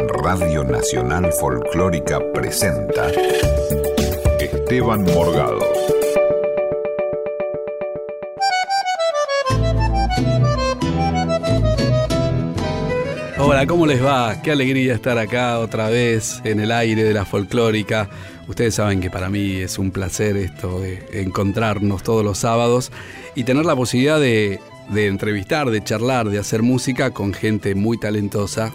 Radio Nacional Folclórica presenta Esteban Morgado. Hola, ¿cómo les va? Qué alegría estar acá otra vez en el aire de la folclórica. Ustedes saben que para mí es un placer esto de encontrarnos todos los sábados y tener la posibilidad de, de entrevistar, de charlar, de hacer música con gente muy talentosa.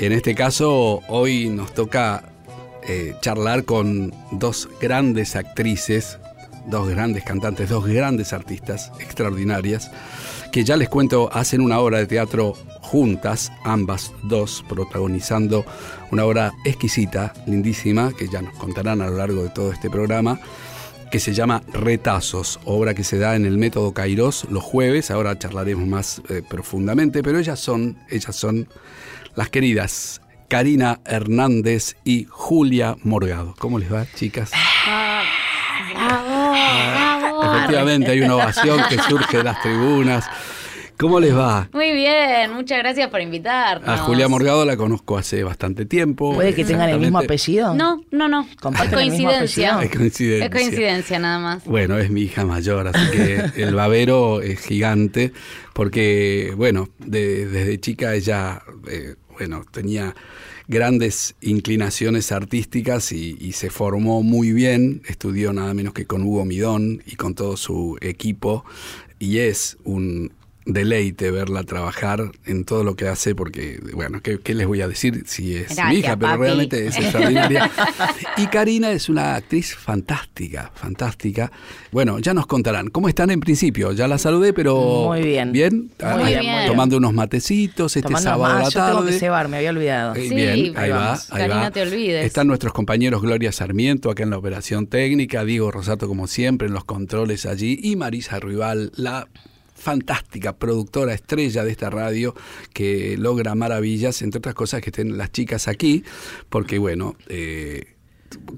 En este caso, hoy nos toca eh, charlar con dos grandes actrices, dos grandes cantantes, dos grandes artistas extraordinarias, que ya les cuento, hacen una obra de teatro juntas, ambas dos, protagonizando una obra exquisita, lindísima, que ya nos contarán a lo largo de todo este programa, que se llama Retazos, obra que se da en el método Kairos los jueves, ahora charlaremos más eh, profundamente, pero ellas son, ellas son las queridas Karina Hernández y Julia Morgado. ¿Cómo les va, chicas? Efectivamente, hay una ovación que surge de las tribunas. ¿Cómo les va? Muy bien, muchas gracias por invitarnos. A Julia Morgado la conozco hace bastante tiempo. ¿Puede que tengan el mismo apellido? No, no, no. Es ¿Comparten el mismo coincidencia. Es coincidencia. Es coincidencia nada más. Bueno, es mi hija mayor, así que el babero es gigante, porque, bueno, de- desde chica ella, eh, bueno, tenía grandes inclinaciones artísticas y, se formó muy bien, estudió nada menos que con Hugo Midón y con todo su equipo, y es un deleite verla trabajar en todo lo que hace, porque, bueno, ¿qué, qué les voy a decir si es mi hija? Pero papi. realmente es extraordinaria. Y Karina es una actriz fantástica, fantástica. Bueno, ya nos contarán. ¿Cómo están en principio? Ya la saludé, pero... Muy bien. ¿Bien? Muy Ah, bien. Tomando unos matecitos este Tomando sábado a la yo tengo tarde. que cebar, me había olvidado. Eh, Sí, bien, ahí va, ahí Karina, va. te olvides. Están nuestros compañeros Gloria Sarmiento acá en la operación técnica, Diego Rosato como siempre en los controles allí y Marisa Rival, la fantástica productora estrella de esta radio que logra maravillas, entre otras cosas que estén las chicas aquí, porque bueno, eh,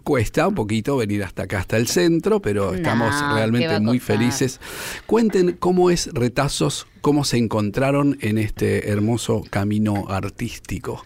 cuesta un poquito venir hasta acá, hasta el centro, pero No, estamos ¿qué va realmente muy felices. Cuenten cómo es Retazos, cómo se encontraron en este hermoso camino artístico.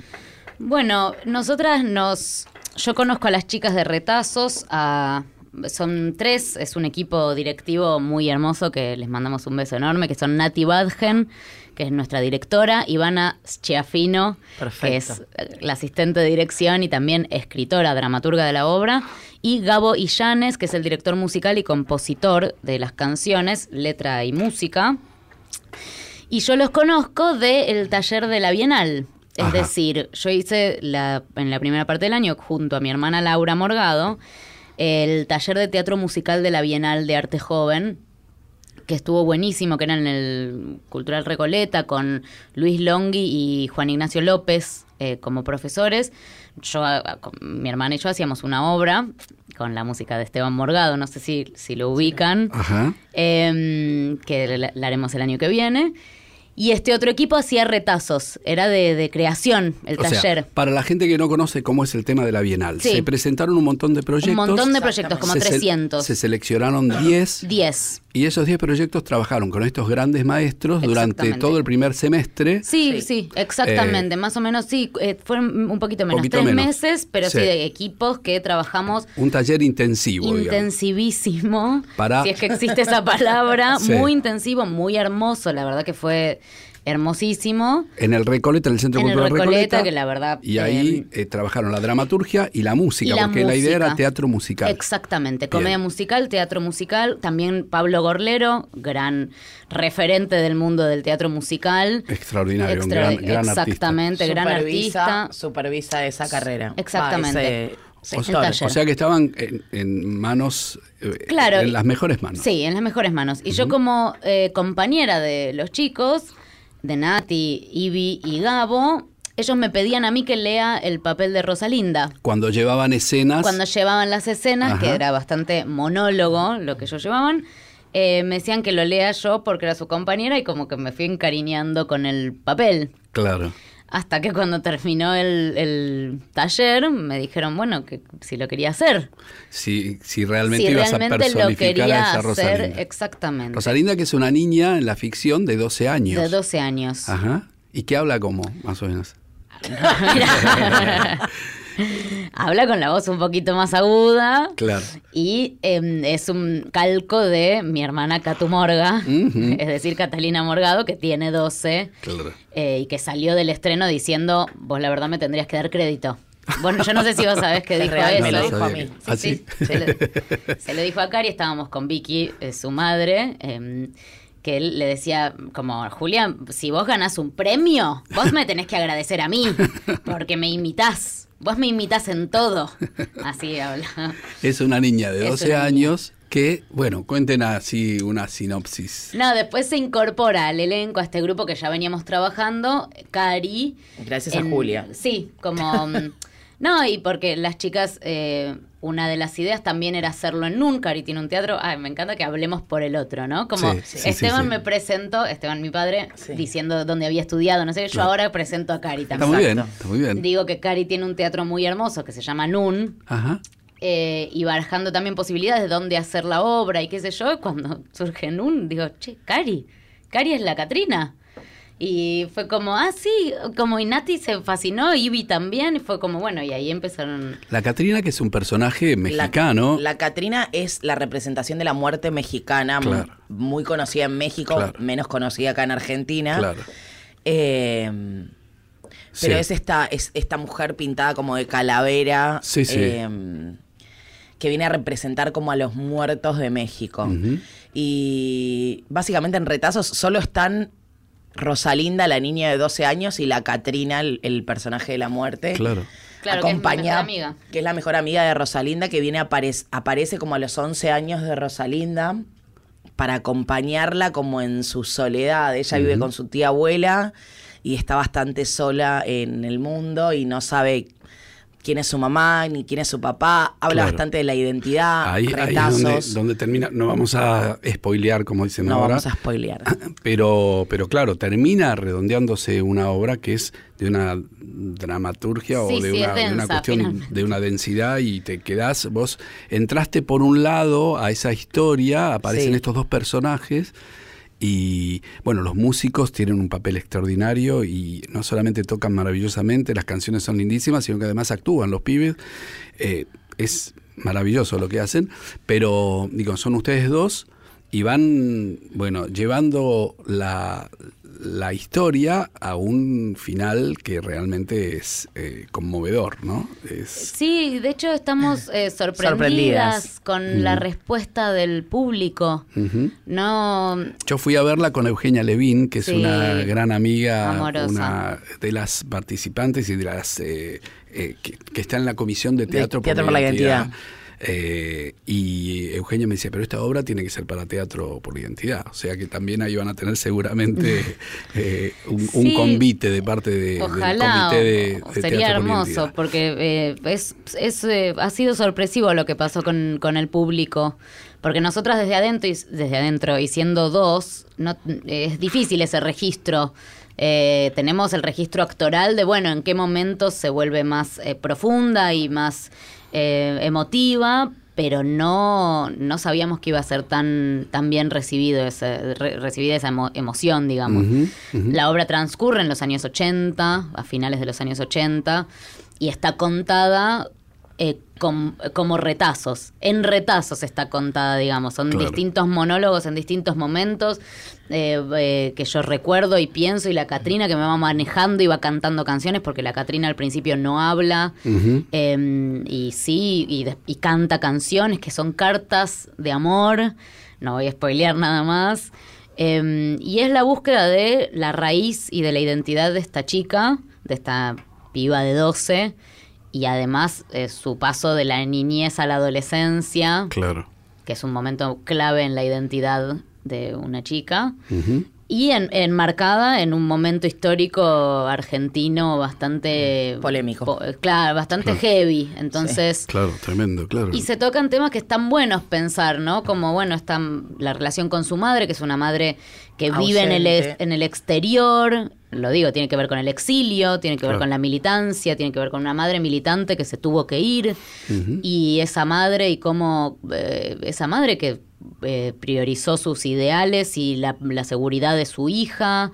Bueno, nosotras nos. Yo conozco a las chicas de retazos, a- son tres, es un equipo directivo muy hermoso que les mandamos un beso enorme, que son Nati Badgen, que es nuestra directora, Ivana Schiafino, que es la asistente de dirección y también escritora, dramaturga de la obra, y Gabo Illanes, que es el director musical y compositor de las canciones, letra y música. Y yo los conozco del taller de la Bienal. Es Ajá. decir, yo hice la, en la primera parte del año, junto a mi hermana Laura Morgado, el taller de teatro musical de la Bienal de Arte Joven, que estuvo buenísimo, que era en el Cultural Recoleta, con Luis Longhi y Juan Ignacio López eh, como profesores. Yo, con mi hermana y yo hacíamos una obra con la música de Esteban Morgado, no sé si, si lo ubican Ajá. em, que la, la haremos el año que viene. Y este otro equipo hacía retazos, era de, de creación el O sea, taller. para la gente que no conoce cómo es el tema de la Bienal, Sí. se presentaron un montón de proyectos. Un montón de proyectos, como se se- 300. Se seleccionaron 10 10. Y esos 10 proyectos trabajaron con estos grandes maestros durante todo el primer semestre. Sí, sí, exactamente. más o menos, sí. eh, fueron un poquito menos, Poquito tres menos. meses, pero sí. Sí. de equipos que trabajamos Un taller intensivo, digamos. intensivísimo. Para- Si es que existe esa palabra. Sí. Muy intensivo, muy hermoso. La verdad que fue hermosísimo. En el Recoleta, en el Centro En el Recoleta, Recoleta. que la verdad, Y ahí eh, trabajaron la dramaturgia y la música, Y la porque la idea era teatro musical. Exactamente, comedia Bien. musical, teatro musical, también Pablo Gorlero, gran referente del mundo del teatro musical. Extraordinario, un gran, gran artista. exactamente, gran artista. Supervisa esa carrera. Exactamente. Va, ese O, sea que estaban en, en manos, eh, Claro, en las mejores manos. Sí, en las mejores manos. Y yo como eh, compañera de los chicos, de Nati, Ivy y Gabo, ellos me pedían a mí que lea el papel de Rosalinda. Cuando llevaban escenas. Cuando llevaban las escenas, que era bastante monólogo lo que ellos llevaban, eh, me decían que lo lea yo porque era su compañera y como que me fui encariñando con el papel. Claro. Hasta que cuando terminó el, el taller me dijeron, bueno, que si lo quería hacer. Si, si realmente si ibas a lo personificar a esa hacer, Rosalinda. exactamente. Rosalinda, que es una niña en la ficción de 12 años. De 12 años. Ajá. ¿Y qué habla como, más o menos? Habla con la voz un poquito más aguda. Claro. Y em, es un calco de mi hermana Catu Morga, es decir, Catalina Morgado, que tiene 12 Claro. eh, y que salió del estreno diciendo, vos la verdad me tendrías que dar crédito. Bueno, yo no sé si vos sabés qué Es dijo eso. me lo dijo a mí. que- ¿Ah, sí? Se, lo, se lo dijo a Cari, estábamos con Vicky, eh, su madre, em, que él le decía como, Julián, si vos ganás un premio, vos me tenés que agradecer a mí, porque me imitás. Vos me imitás en todo. Así habla. Es una niña de Es 12 una niña. años que, bueno, cuenten así una sinopsis. No, después se incorpora al elenco, a este grupo que ya veníamos trabajando, Cari. Gracias a Julia. Sí, como... mm, no, y porque las chicas, eh, una de las ideas también era hacerlo en NUN, Cari tiene un teatro, ay, me encanta que hablemos por el otro, ¿no? Como Sí, sí, sí, Esteban sí. me presentó, Esteban mi padre, Sí. diciendo dónde había estudiado, no sé, yo Claro. ahora presento a Cari Está también. muy bien, está muy bien. Digo que Cari tiene un teatro muy hermoso que se llama NUN, Ajá. eh, y barajando también posibilidades de dónde hacer la obra y qué sé yo, y cuando surge NUN, digo, che, Cari, Cari es la Catrina. Y fue como, ah, sí, como Inati se fascinó, Ivy también, y fue como, bueno, y ahí empezaron... La Catrina, que es un personaje mexicano. La, Catrina es la representación de la muerte mexicana, Claro. muy conocida en México, Claro. menos conocida acá en Argentina. Claro. Eh, pero Sí. es esta, es esta mujer pintada como de calavera. Sí, sí. eh, que viene a representar como a los muertos de México. Y básicamente en retazos solo están Rosalinda, la niña de 12 años, y la Catrina, el, el personaje de la muerte. Claro. Claro, que es acompañada- amiga. que es la mejor amiga de Rosalinda, que viene a aparec- aparece como a los 11 años de Rosalinda para acompañarla como en su soledad. Ella vive con su tía abuela y está bastante sola en el mundo y no sabe quién es su mamá ni quién es su papá. Habla Claro. bastante de la identidad, Ahí, ahí es donde, donde termina. No vamos a spoilear, como dicen no ahora. vamos a spoilear. Pero, pero claro, termina redondeándose una obra que es de una dramaturgia o de, sí, una, de cuestión finalmente. de una densidad y te quedás, vos entraste por un lado a esa historia, aparecen Sí. estos dos personajes y bueno, los músicos tienen un papel extraordinario y no solamente tocan maravillosamente, las canciones son lindísimas, sino que además actúan los pibes. Eh, es maravilloso lo que hacen, pero digo, son ustedes dos y van, bueno, llevando la, la historia a un final que realmente es eh, conmovedor, ¿no? Es, Sí, de hecho estamos eh, sorprendidas, Sorprendidas. con la respuesta del público. No, Yo fui a verla con Eugenia Levin, que es Sí. una gran amiga, Amorosa. una de las participantes y de las eh, eh, que, que está en la comisión de De teatro, Teatro por la Identidad. Eh, y Eugenia me decía, pero esta obra tiene que ser para teatro por identidad. O sea que también ahí van a tener seguramente eh, un, convite de parte de, Ojalá, del comité de, sería Teatro hermoso, porque eh, es, es, ha sido sorpresivo lo que pasó con, con el público. Porque nosotras desde adentro, y, desde adentro y siendo dos, no, es difícil ese registro. Eh, tenemos el registro actoral de, bueno, en qué momentos se vuelve más eh, profunda y más eh, emotiva, pero no, no sabíamos que iba a ser tan, tan bien recibido ese, re- recibida esa emo- emoción, digamos. La obra transcurre en los años 80, a finales de los años 80, y está contada eh, com- como retazos. En retazos está contada, digamos. Son Claro. distintos monólogos en distintos momentos eh, eh, que yo recuerdo y pienso, y la Catrina que me va manejando y va cantando canciones, porque la Catrina al principio no habla. Eh, y sí, y, canta canciones que son cartas de amor. No voy a spoilear nada más. Eh, y es la búsqueda de la raíz y de la identidad de esta chica, de esta piba de 12. Y además eh, su paso de la niñez a la adolescencia, Claro. que es un momento clave en la identidad de una chica. Y en- enmarcada en un momento histórico argentino bastante... Polémico. po- claro, bastante Claro. heavy. Entonces... Claro, tremendo, claro. Y se tocan temas que están buenos pensar, ¿no? Como, bueno, está la relación con su madre, que es una madre que vive en el, en el exterior. Lo digo, tiene que ver con el exilio, tiene que ver Claro. con la militancia, tiene que ver con una madre militante que se tuvo que ir. Y esa madre y cómo eh, esa madre que eh, priorizó sus ideales y la, la seguridad de su hija.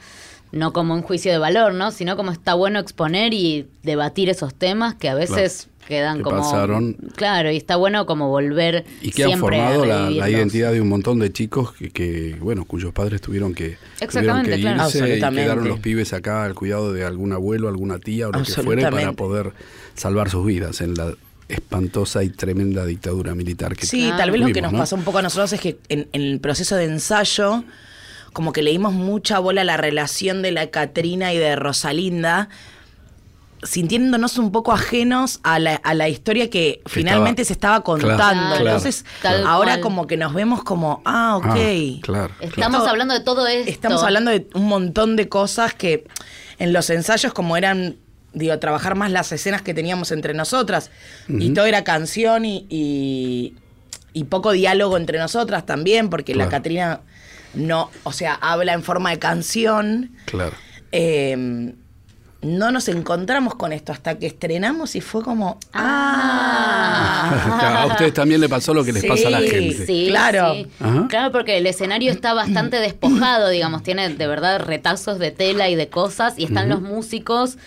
no como un juicio de valor, ¿no? Sino como está bueno exponer y debatir esos temas que a veces quedan Que como pasaron. claro y está bueno como volver Y que han formado la, identidad de un montón de chicos que, que, bueno, cuyos padres tuvieron que, tuvieron Exactamente, que claro. irse y quedaron los pibes acá al cuidado de algún abuelo, alguna tía o lo que fuere para poder salvar sus vidas en la espantosa y tremenda dictadura militar que Sí, tal vez lo que nos ¿no? pasó un poco a nosotros es que en, en el proceso de ensayo, como que le dimos mucha bola a la relación de la Catrina y de Rosalinda, sintiéndonos un poco ajenos a la, a la historia que finalmente se estaba contando. Claro, Entonces, ahora cual. como que nos vemos como, ah, ok. Ah, claro. Estamos Esto- hablando de todo esto. Estamos hablando de un montón de cosas que en los ensayos, como eran, digo, trabajar más las escenas que teníamos entre nosotras, y todo era canción y, y, y poco diálogo entre nosotras también, porque la. Catrina no, o sea, habla en forma de canción. Claro. Eh, no nos encontramos con esto hasta que estrenamos y fue como, ah, Claro, a ustedes también le pasó lo que les pasa a la gente. Sí, Claro. sí. Claro, porque el escenario está bastante despojado, digamos, tiene de verdad retazos de tela y de cosas, y están los músicos,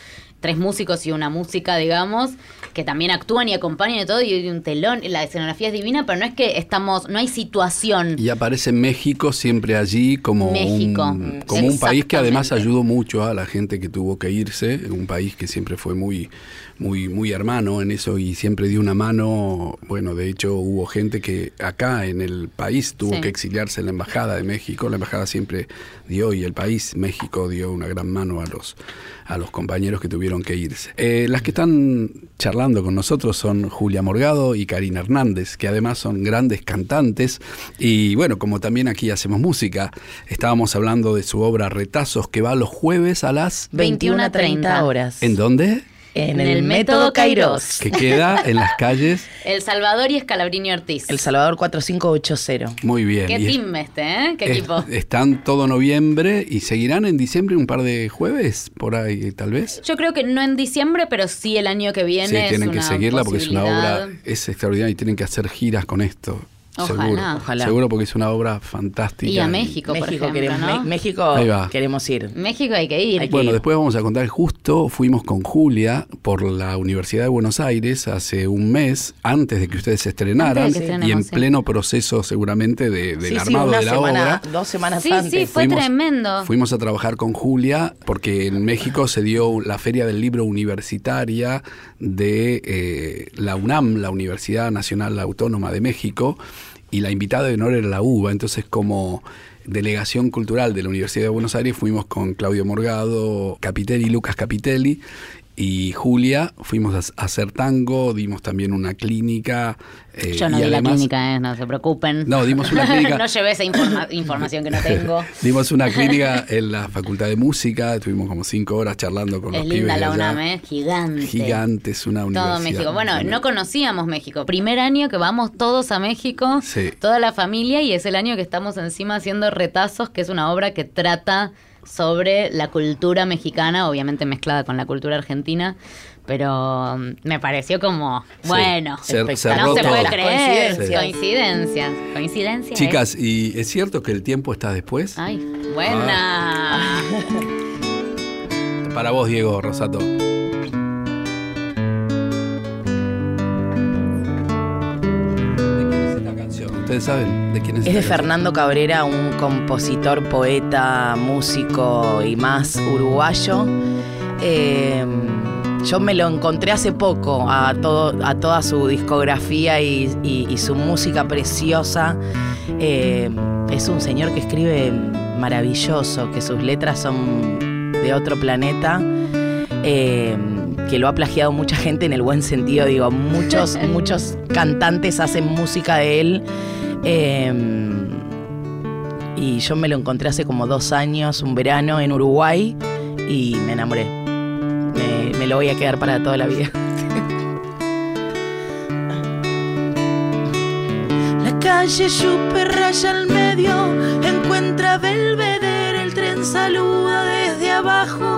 tres músicos y una música, digamos, que también actúan y acompañan y todo, y hay un telón, y la escenografía es divina, pero no es que estamos, no hay situación. Y aparece México siempre allí como, México. un, como un país que además ayudó mucho a la gente que tuvo que irse, un país que siempre fue muy, muy, muy hermano en eso y siempre dio una mano. Bueno, de hecho hubo gente que acá en el país tuvo Sí. que exiliarse en la embajada de México. La embajada siempre dio y el país México dio una gran mano a los a los compañeros que tuvieron que irse. Eh, las que están charlando con nosotros son Julia Morgado y Karina Hernández, que además son grandes cantantes. Y bueno, como también aquí hacemos música, estábamos hablando de su obra Retazos, que va los jueves a las... 21 a 30 horas. ¿En dónde? En el método Kairos. Que queda en las calles. El Salvador y Escalabrini Ortiz. El Salvador 4580. Muy bien. Qué Y es- team este, ¿eh? Qué es- equipo. están todo noviembre y seguirán en diciembre un par de jueves, por ahí tal vez. Yo creo que no en diciembre, pero sí el año que viene. Sí, es tienen que una seguirla porque es una obra, es extraordinaria y tienen que hacer giras con esto. Ojalá. seguro. Ojalá. Seguro porque es una obra fantástica. Y a México, por México, ejemplo, queremos, ¿no? Me- México Ahí va. queremos ir. México hay que ir. Hay que Bueno, ir. después vamos a contar, justo fuimos con Julia por la Universidad de Buenos Aires hace un mes, antes de que ustedes se estrenaran, y en sí. pleno proceso seguramente de- del Sí, sí, armado una de la semana, obra. dos semanas Sí, antes. sí, fue Fuimos- tremendo. Fuimos a trabajar con Julia porque en México se dio la Feria del Libro Universitaria de eh, la UNAM, la Universidad Nacional Autónoma de México, y la invitada de honor era la UBA. Entonces, como delegación cultural de la Universidad de Buenos Aires, fuimos con Claudio Morgado, Capitelli, Lucas Capitelli. Y Julia, fuimos a, hacer tango, dimos también una clínica. eh, Yo no di la clínica, ¿eh? no se preocupen. No, dimos una clínica. no llevé esa informa- información que no tengo. Dimos una clínica en la Facultad de Música, estuvimos como cinco horas charlando con es los linda pibes la allá. UNAM, ¿eh? Gigante. Gigante, es una universidad. Todo México. Bueno, no conocíamos México. Primer año que vamos todos a México, Sí. toda la familia, y es el año que estamos encima haciendo Retazos, que es una obra que trata sobre la cultura mexicana, obviamente mezclada con la cultura argentina, pero mm, me pareció como, Sí. bueno, Se- no se todo. puede creer. coincidencias. Coincidencias. ¿eh? Chicas, ¿y es cierto que el tiempo está después? Ay, buena. Para vos, Diego Rosato. ¿Ustedes saben de quién es Es de? Fernando Cabrera, un compositor, poeta, músico y más uruguayo. Eh, yo me lo encontré hace poco a, todo, a toda su discografía y, y- y su música preciosa. Eh, es un señor que escribe maravilloso, que sus letras son de otro planeta. eh, que lo ha plagiado mucha gente en el buen sentido, digo, muchos, muchos cantantes hacen música de él. eh, y yo me lo encontré hace como dos años, un verano en Uruguay, y me enamoré. Me, me lo voy a quedar para toda la vida. La calle Chupe raya al medio, encuentra Belvedere, el tren saluda desde abajo,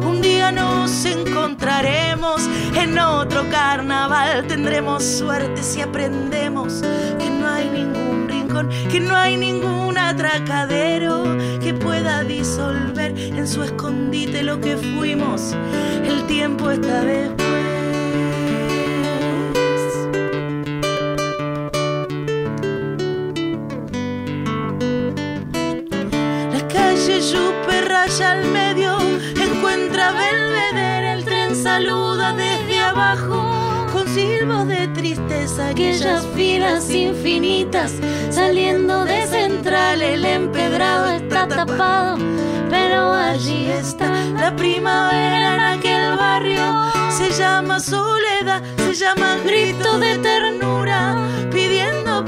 un día nos encontraremos en otro carnaval. Tendremos suerte si aprendemos que no hay ningún rincón, que no hay ningún atracadero que pueda disolver en su escondite lo que fuimos. El tiempo está después. Saluda desde abajo con silbos de tristeza, aquellas filas infinitas saliendo de central, el empedrado está tapado, pero allí está la primavera en aquel barrio, se llama soledad, se llama grito de ternura,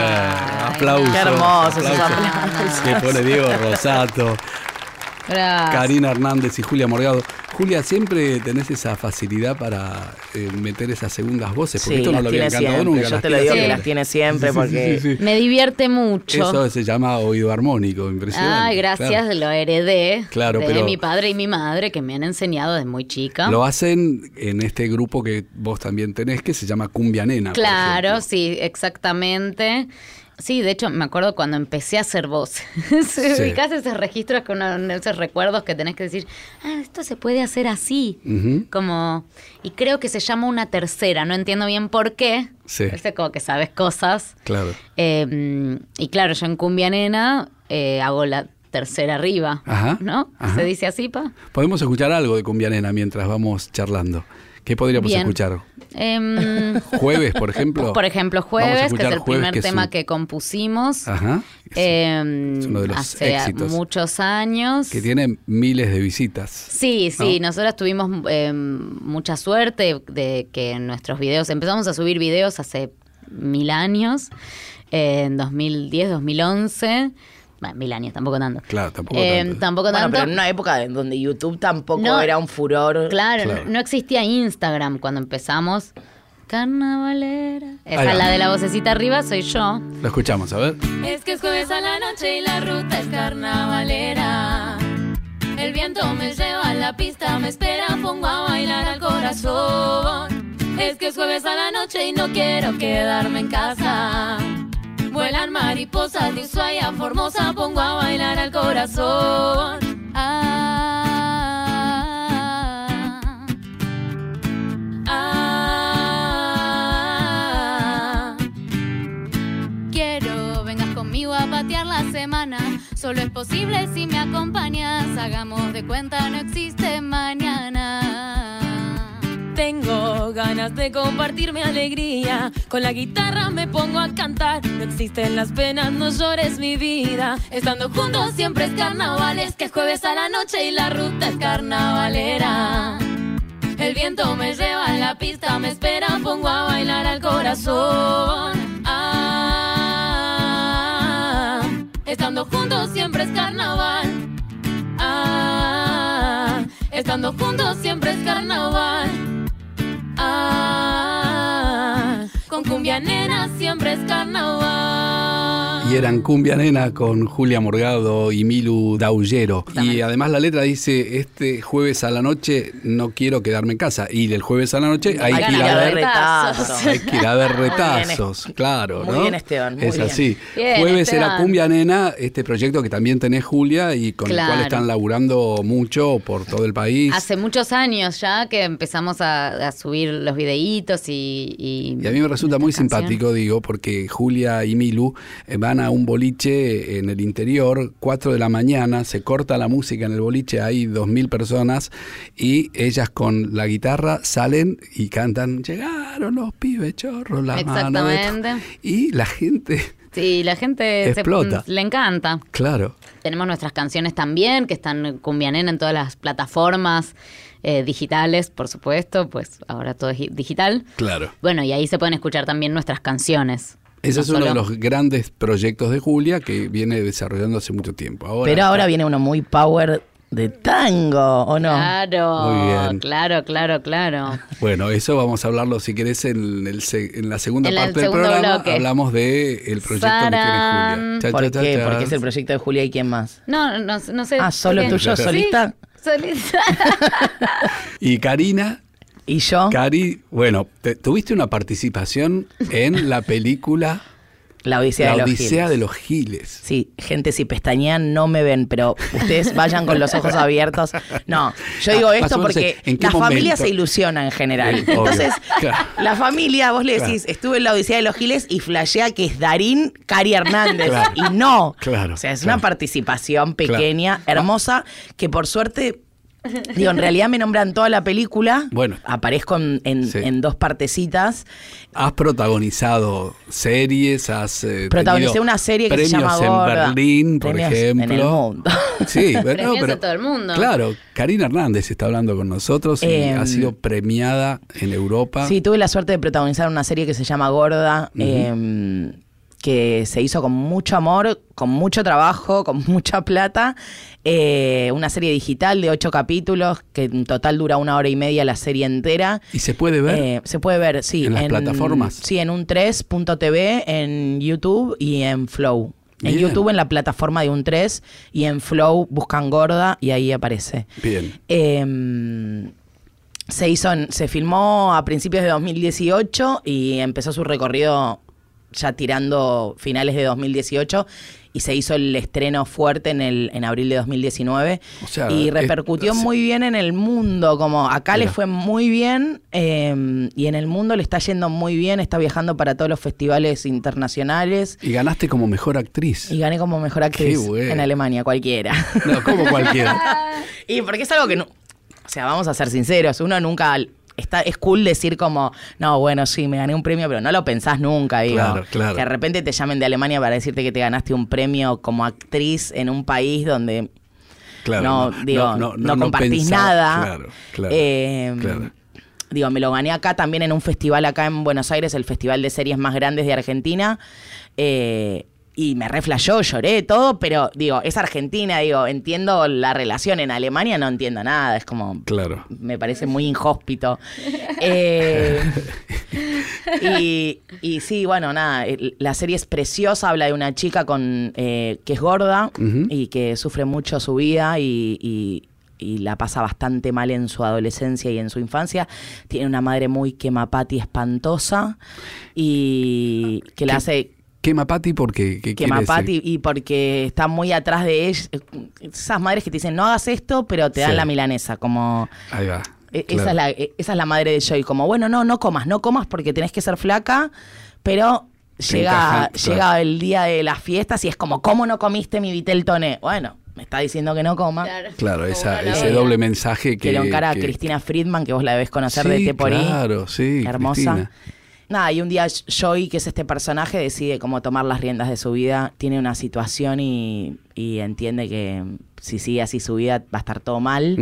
Eh, aplausos. Qué hermosos esos aplausos. Que pone Diego Rosato. Karina Hernández y Julia Morgado. Julia, siempre tenés esa facilidad para eh, meter esas segundas voces, porque Sí, esto no lo tiene cantado nunca. Yo las te lo tiene digo que siempre. las tiene siempre Sí, porque sí, sí. Me divierte mucho. Eso se llama oído armónico, impresionante. Ay, gracias, claro. lo heredé Claro, de pero- mi padre y mi madre que me han enseñado desde muy chica. Lo hacen en este grupo que vos también tenés, que se llama Cumbia Nena. Claro, sí, exactamente. Sí, de hecho, me acuerdo cuando empecé a hacer voz. Sí. Ubicás esos registros, con esos recuerdos que tenés que decir, ah, esto se puede hacer así. Como, y creo que se llama una tercera, no entiendo bien por qué. Sí. Viste, como que sabes cosas. Claro. Eh, y claro, yo en Cumbia Nena eh, hago la tercera arriba. Ajá, ¿No? ajá. ¿Se dice así, pa? Podemos escuchar algo de Cumbia Nena mientras vamos charlando. ¿Qué podríamos Bien. escuchar? Em, Jueves, por ejemplo. por ejemplo, Jueves, que es el primer que tema que compusimos. Ajá. Es- Em, es uno de los hace éxitos. muchos años. que tiene miles de visitas. Sí, sí, ¿no? nosotros tuvimos em, mucha suerte de que nuestros videos, empezamos a subir videos hace mil años, en 2010, 2011, bueno, mil años, tampoco tanto. Claro, tampoco Em, tanto. tampoco bueno, tanto. pero en una época en donde YouTube tampoco No. era un furor. Claro, Claro. No, no existía Instagram cuando empezamos. Carnavalera. Esa la de la vocecita arriba, soy yo. Lo escuchamos, a ver. Es que es jueves a la noche y la ruta es carnavalera. El viento me lleva a la pista, me espera, pongo a bailar al corazón. Es que es jueves a la noche y no quiero quedarme en casa. Vuelan mariposas de Ushuaia, Formosa, pongo a bailar al corazón. Ah, ah. Quiero vengas conmigo a patear la semana. Solo es posible si me acompañas. Hagamos de cuenta, no existe mañana. Tengo ganas de compartir mi alegría. Con la guitarra me pongo a cantar. No existen las penas, no llores mi vida. Estando juntos siempre es carnaval. Es que es jueves a la noche y la ruta es carnavalera. El viento me lleva a la pista, me espera, pongo a bailar al corazón. Ah, estando juntos siempre es carnaval. Ah, estando juntos siempre es carnaval. Cumbia nena siempre es carnaval. Y eran Cumbia Nena con Julia Morgado y Milu Daullero. Y además la letra dice, este jueves a la noche no quiero quedarme en casa. Y el jueves a la noche hay, Hay que ir a ver retazos. hay que ir a ver Muy bien, retazos, claro, muy ¿no? bien, Esteban, muy es bien. así. Bien, Jueves era Esteban. Cumbia Nena, este proyecto que también tenés Julia y con el cual están laburando mucho por todo el país. Hace muchos años ya que empezamos a, a subir los videitos y... Y, Y a mí me resulta muy simpático, digo, porque Julia y Milu eh, van a un boliche en el interior, 4 de la mañana, se corta la música en el boliche, hay 2.000 personas y ellas con la guitarra salen y cantan, llegaron los pibes chorros, la mano de-". Exactamente. Y la gente, Sí, la gente se- Explota. le encanta. claro, Tenemos nuestras canciones también, que están en Cumbia Nena en todas las plataformas eh, digitales, por supuesto, pues ahora todo es gi- digital. claro. Bueno, y ahí se pueden escuchar también nuestras canciones. Ese No es uno de los grandes proyectos de Julia que viene desarrollando hace mucho tiempo. Ahora Pero ahora está- viene uno muy power de tango, ¿o no? Claro, Muy bien. claro, claro, claro. Bueno, eso vamos a hablarlo si querés en, el se- en la segunda En la- el parte del programa. bloque. Hablamos del proyecto que tiene Sarán. Julia. Cha, ¿Por cha, qué? cha. Porque es el proyecto de Julia y quién más. No, no, no sé. Ah, ¿solo tuyo, Sí, solista? solista. Y Karina, ¿Y yo? Cari, bueno, te- tuviste una participación en la película La Odisea, La de, los Odisea Giles. de los Giles. Sí, gente, si pestañean no me ven, pero ustedes vayan con los ojos abiertos. No, yo digo Ah, esto porque ¿en qué la familia momento? se ilusiona en general. Entonces, Claro. la familia, vos le decís, estuve en la Odisea de los Giles y flashea que es Darín Cari Hernández. Claro. Y no. Claro, O sea, es una participación pequeña, hermosa, que por suerte. Digo, en realidad me nombran toda la película. Bueno. Aparezco en, en- Sí. en dos partecitas. Has protagonizado series, has eh, Protagonicé una serie que se premios llama en Gorda. Berlín, por Premios ejemplo. en el mundo. Sí, pero, Premios pero- todo el mundo. Claro, Karina Hernández está hablando con nosotros y Em, ha sido premiada en Europa. Sí, tuve la suerte de protagonizar una serie que se llama Gorda, eh, que se hizo con mucho amor, con mucho trabajo, con mucha plata. Eh, una serie digital de ocho capítulos, que en total dura una hora y media la serie entera. ¿Y se puede ver? Eh, se puede ver, sí. ¿En las plataformas? Sí, en un 3.tv, en YouTube y en Flow. En Bien. YouTube en la plataforma de un 3 y en Flow buscan Gorda y ahí aparece. Bien. Eh, se hizo, en- se filmó a principios de 2018 y empezó su recorrido ya tirando finales de 2018 y se hizo el estreno fuerte en el en abril de 2019 O sea, y es- repercutió muy bien en el mundo como acá le fue muy bien eh, y en el mundo le está yendo muy bien está viajando para todos los festivales internacionales Y ganaste como mejor actriz. y gané como mejor actriz en Alemania cualquiera No, como cualquiera. y porque es algo que no. O sea, vamos a ser sinceros, uno nunca. Está, es cool decir como, no, bueno, sí, me gané un premio, pero no lo pensás nunca, digo. Claro, claro. Que de repente te llamen de Alemania para decirte que te ganaste un premio como actriz en un país donde Claro, no, digo, no, compartís pensaba- nada. Claro, claro. Eh, claro. Digo, me lo gané acá también en un festival acá en Buenos Aires, el festival de series más grandes de Argentina. Eh, y me reflejó, lloré, todo, pero digo, es Argentina, digo, entiendo la relación. En Alemania no entiendo nada, es como. Claro. Me parece muy inhóspito. Eh, y, y sí, bueno, nada, la serie es preciosa, habla de una chica con eh, que es gorda y que sufre mucho su vida y, y- y la pasa bastante mal en su adolescencia y en su infancia. Tiene una madre muy quemapati espantosa y que la ¿Qué- hace Quema Pati porque ¿qué quemapati decir? y porque está muy atrás de ella. Esas madres que te dicen no hagas esto, pero te dan Sí. la milanesa, como... Ahí va. E- claro. Esa, es la, e- esa es la madre de Joy, como, bueno, no, no comas, no comas porque tenés que ser flaca, pero llega, encaja, llega claro. el día de las fiestas y es como, ¿cómo no comiste mi vitel toné? Bueno, me está diciendo que no coma. Claro, esa- ese doble mensaje que. Que lo encara que- Cristina Friedman, que vos la debes conocer de Sí, Teporí. Claro, sí. Hermosa. Cristina. Nada, y un día Joy, que es este personaje, decide cómo tomar las riendas de su vida. Tiene una situación y, y entiende que si sigue así su vida va a estar todo mal.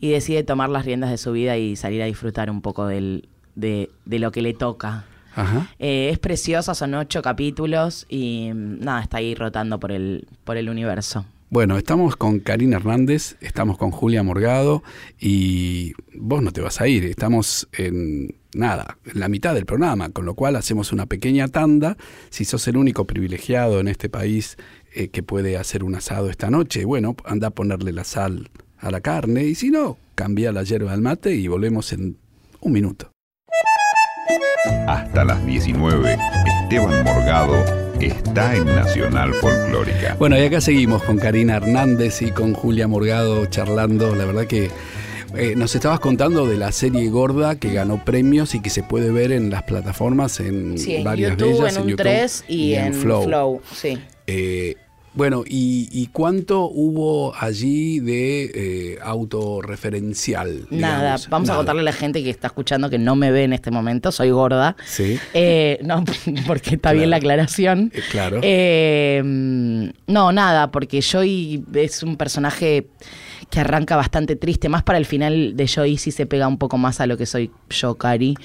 Y decide tomar las riendas de su vida y salir a disfrutar un poco del, de, de lo que le toca. Ajá. Eh, es preciosa, son ocho capítulos y mm, nada, está ahí rotando por el, por el universo. Bueno, estamos con Karina Hernández, estamos con Julia Morgado y vos no te vas a ir, estamos en nada, en la mitad del programa, con lo cual hacemos una pequeña tanda. Si sos el único privilegiado en este país eh, que puede hacer un asado esta noche, bueno, anda a ponerle la sal a la carne y si no, cambia la hierba al mate y volvemos en un minuto. Hasta las 19, Esteban Morgado está en Nacional Folclórica. Bueno, y acá seguimos con Karina Hernández y con Julia Morgado charlando. La verdad que eh, nos estabas contando de la serie Gorda que ganó premios y que se puede ver en las plataformas en Sí, en varias YouTube, de ellas, en un 3 y, en Flow. sí. Eh, bueno, y, y cuánto hubo allí de eh, autorreferencial? Nada, digamos? vamos a contarle a la gente que está escuchando que no me ve en este momento, soy gorda. Sí. Eh, no, porque está bien la aclaración. Eh, claro. Eh, mm, no, nada, porque Joy es un personaje que arranca bastante triste, más para el final de Joy sí se pega un poco más a lo que soy yo, Cari.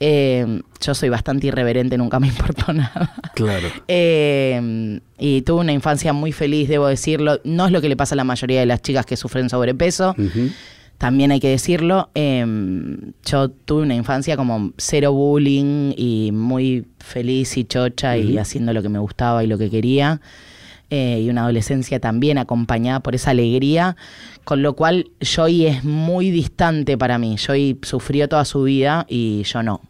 Eh, yo soy bastante irreverente, nunca me importó nada. Claro. Eh, y tuve una infancia muy feliz, debo decirlo. No es lo que le pasa a la mayoría de las chicas que sufren sobrepeso. También hay que decirlo. eh, yo tuve una infancia como cero bullying y muy feliz y chocha y haciendo lo que me gustaba y lo que quería. Eh, y una adolescencia también acompañada por esa alegría, con lo cual Joy es muy distante para mí. Joy sufrió toda su vida y yo no.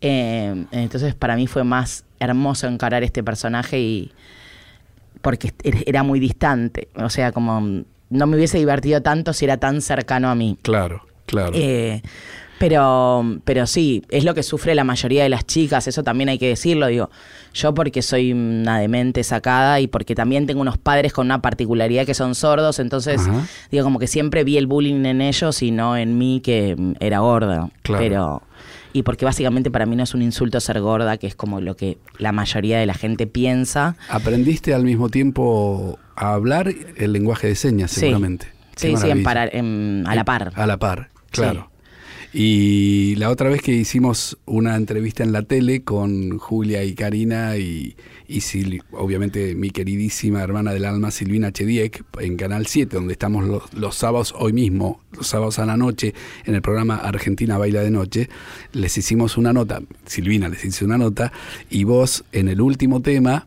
Eh, entonces para mí fue más hermoso encarar este personaje y porque er- era muy distante. O sea, como no me hubiese divertido tanto si era tan cercano a mí. Claro, claro. Eh, pero, pero sí, es lo que sufre la mayoría de las chicas, eso también hay que decirlo, digo, yo porque soy una demente sacada y porque también tengo unos padres con una particularidad que son sordos, entonces Ajá. digo como que siempre vi el bullying en ellos y no en mí que era gorda. Claro. Pero y porque básicamente para mí no es un insulto ser gorda, que es como lo que la mayoría de la gente piensa. ¿Aprendiste al mismo tiempo a hablar el lenguaje de señas, Sí. seguramente? Qué Sí, sí, en parar- en- a la par. A la par, claro. Y la otra vez que hicimos una entrevista en la tele con Julia y Karina y, y obviamente mi queridísima hermana del alma Silvina Chediek en Canal 7, donde estamos los, los sábados hoy mismo, los sábados a la noche, en el programa Argentina Baila de Noche, les hicimos una nota, Silvina les hizo una nota, y vos en el último tema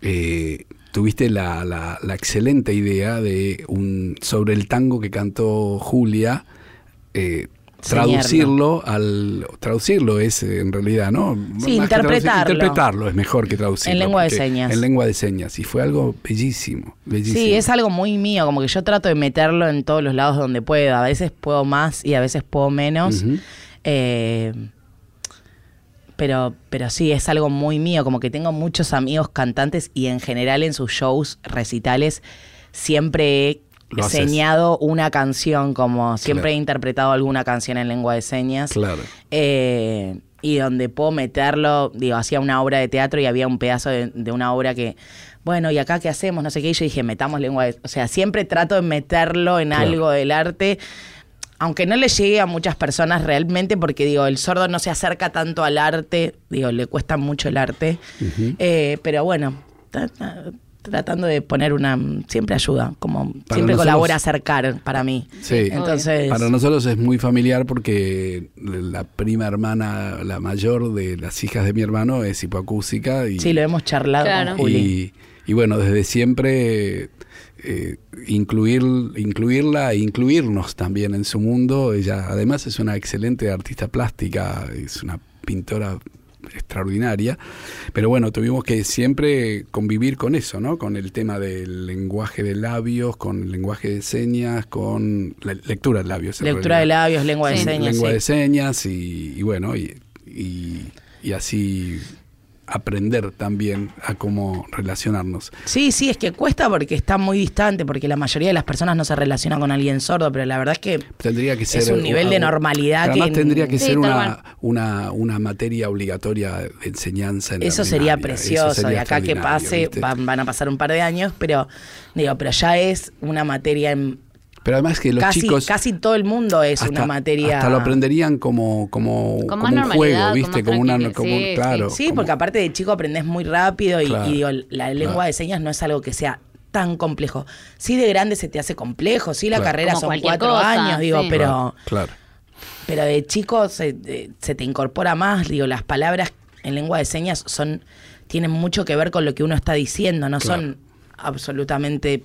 eh, tuviste la, la- la excelente idea de un sobre el tango que cantó Julia. eh. Traducirlo al traducirlo es eh, en realidad no Más que interpretarlo. interpretarlo es mejor que traducirlo En lengua de señas. en lengua de señas y fue algo bellísimo bellísimo Sí, es algo muy mío, como que yo trato de meterlo en todos los lados donde puedo. A veces puedo más y a veces puedo menos. Eh, pero, pero sí, es algo muy mío, como que tengo muchos amigos cantantes y en general en sus shows, recitales, siempre he. Señado una canción, como siempre Claro. he interpretado alguna canción en lengua de señas. claro Eh, y donde puedo meterlo, digo, hacía una obra de teatro y había un pedazo de, de una obra que, bueno, ¿y acá qué hacemos? No sé qué. Y yo dije, metamos lengua de... O sea, siempre trato de meterlo en Claro. algo del arte, aunque no le llegue a muchas personas realmente, porque digo, el sordo no se acerca tanto al arte, digo, le cuesta mucho el arte. Eh, pero bueno, tratando de poner una... Siempre ayuda, como Para siempre nosotros- colabora acercar para mí. Sí. Entonces... Para nosotros es muy familiar porque la prima hermana, la mayor de las hijas de mi hermano es hipoacústica y, Sí, lo hemos charlado Claro. con Juli. y, y bueno, desde siempre eh, incluir, incluirla e incluirnos también en su mundo. Ella además es una excelente artista plástica, es una pintora extraordinaria, pero bueno, tuvimos que siempre convivir con eso, ¿no? Con el tema del lenguaje de labios, con el lenguaje de señas, con la lectura de labios. Lectura de labios, lengua de señas. lengua sí. de señas y, y bueno, y, y- y así aprender también a cómo relacionarnos. Sí, sí, es que cuesta porque está muy distante, porque la mayoría de las personas no se relaciona con alguien sordo, pero la verdad es que Tendría que ser un nivel de normalidad Además que- tendría que Sí, ser una, una, una materia obligatoria de enseñanza en eso sería. Eso precioso. sería y acá que pase, van a pasar un par de años, pero digo, pero ya es una materia en Pero además que los casi, chicos casi todo el mundo es hasta, una materia. hasta lo aprenderían como como, como un juego, ¿viste? Como una como, Sí, claro, Sí, como- porque aparte de chico aprendes muy rápido y, Claro, y digo, la lengua claro. de señas no es algo que sea tan complejo. Sí, de grande se te hace complejo, sí, la Claro. carrera Como son cuatro cosa, años, digo, sí. pero, Claro. pero de chico se, de- se te incorpora más, digo, las palabras en lengua de señas son, tienen mucho que ver con lo que uno está diciendo, no Claro. son absolutamente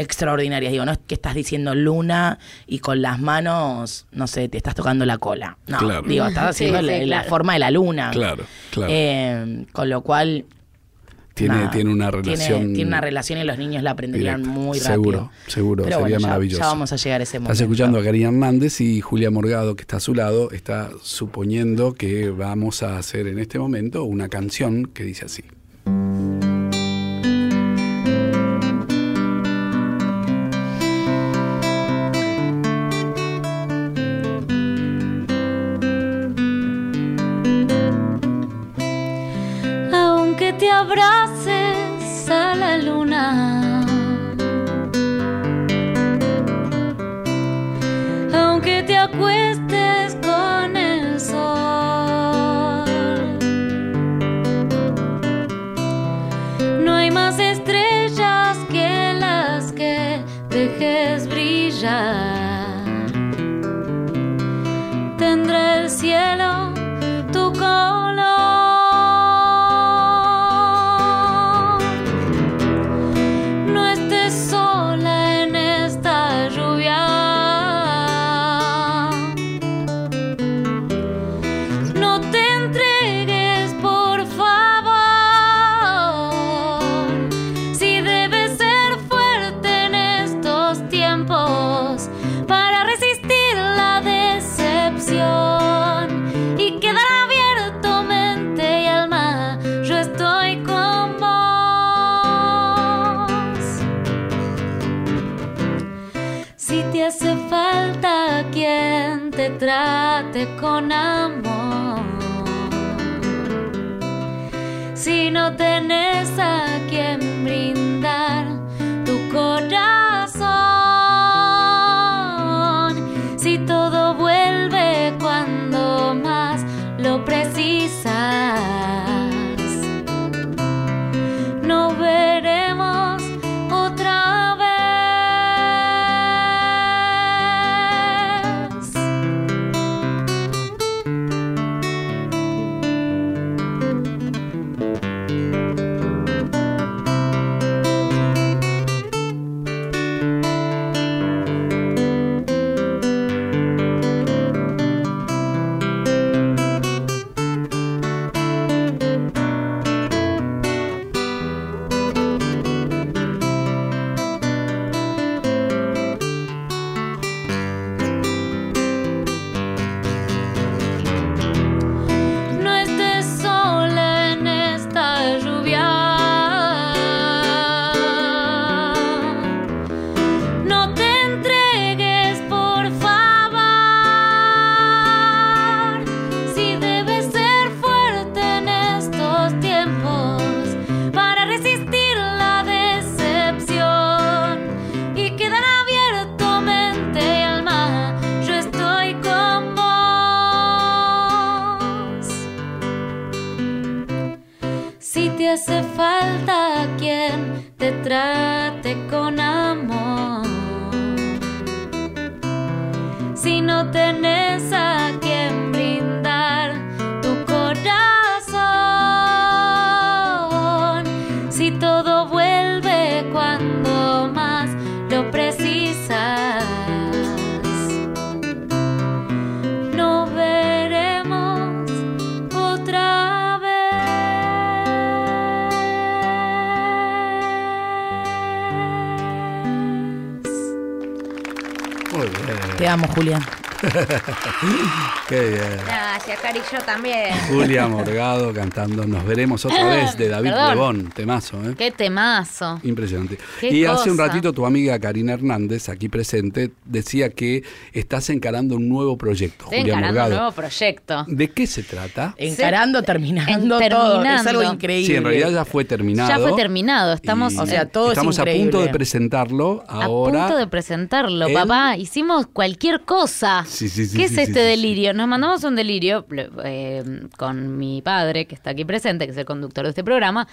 extraordinarias. Digo, no es que estás diciendo luna y con las manos, no sé, te estás tocando la cola. No, Claro. digo, estás haciendo sí, la, la claro. forma de la luna. Claro, claro. Eh, con lo cual... Tiene, nada, tiene una tiene- relación. Tiene, una relación y los niños la aprenderían directa. muy rápido. Seguro, seguro, Pero sería bueno, ya- maravilloso. Ya, vamos a llegar a ese momento. Estás escuchando a Karina Hernández y Julia Morgado, que está a su lado, está suponiendo que vamos a hacer en este momento una canción que dice así. Cielo amo, Julián. Qué bien. Gracias, Cari, yo también. Julia Morgado cantando Nos veremos otra vez de David Perdón. Lebón. Temazo, ¿eh? Qué temazo. Impresionante. Qué y hace un ratito tu amiga Karina Hernández, aquí presente, decía que estás encarando un nuevo proyecto, Estoy Julia encarando un nuevo proyecto. ¿De qué se trata? Encarando, terminando en- todo. Es algo terminando. increíble. Sí, en realidad ya fue terminado. Ya fue terminado. Estamos, O sea, todo es estamos a increíble. punto de presentarlo a ahora. punto de presentarlo, papá. Hicimos cualquier cosa. Sí, sí, sí, ¿Qué sí, es sí, este delirio? Nos mandamos un delirio eh, con mi padre, que está aquí presente, que es el conductor de este programa,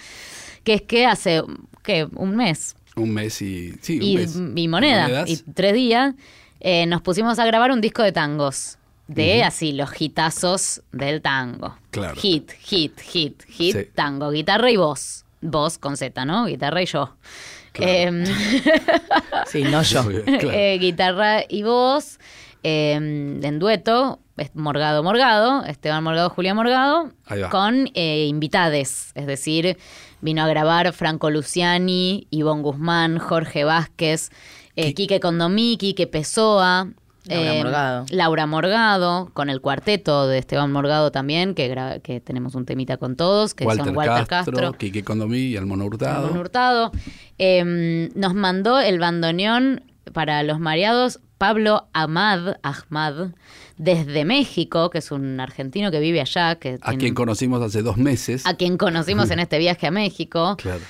que es que hace ¿qué? un mes Un mes y. Sí, un y, mes. y moneda. Monedas. Y tres días eh, nos pusimos a grabar un disco de tangos. De así, los hitazos del tango. Claro. Hit, hit, hit, hit, Sí. tango. Guitarra y voz. Voz con Z, ¿no? Guitarra y yo. Claro. Em, Sí, no yo. Claro. eh, guitarra y voz. em, en dueto. es Morgado Morgado, Esteban Morgado, Julia Morgado, Ahí va. con eh, invitades, es decir, vino a grabar Franco Luciani, Ivonne Guzmán, Jorge Vázquez, eh, Qui- Quique Condomí, Quique Pessoa, Laura eh, Morgado. Laura Morgado, con el cuarteto de Esteban Morgado también, que, que tenemos un temita con todos, que Walter, son Walter Castro, Castro, Quique Condomí y Almono Hurtado. Ramón Hurtado. Eh, nos mandó el bandoneón para los mareados Pablo Ahmad, Ahmad, desde México, que es un argentino que vive allá, que A tiene- quien conocimos hace dos meses. a quien conocimos en este viaje a México. Claro.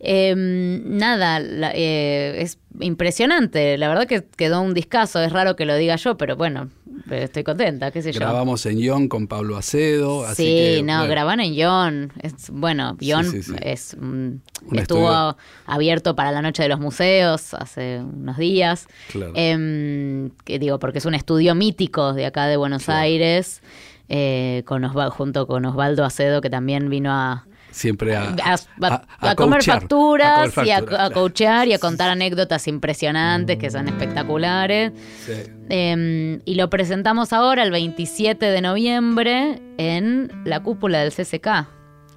Eh, nada, la- eh, es impresionante. La verdad que quedó un discazo. Es raro que lo diga yo, pero bueno, estoy contenta, qué sé yo. Grabamos en Yon con Pablo Acedo. Así sí, que, no, bueno, graban en Yon. Es, bueno, Sí, Yon sí, sí. es mm, estuvo estudio. abierto para la noche de los museos hace unos días. Claro. Em, que digo, porque es un estudio mítico de acá de Buenos Claro. Aires, eh, con Osva- junto con Osvaldo Acedo, que también vino a, Siempre a, a, a- a a comer facturas y a, claro. coachear y a contar anécdotas impresionantes que son espectaculares. Sí. Eh, y lo presentamos ahora el 27 de noviembre en la cúpula del CCK.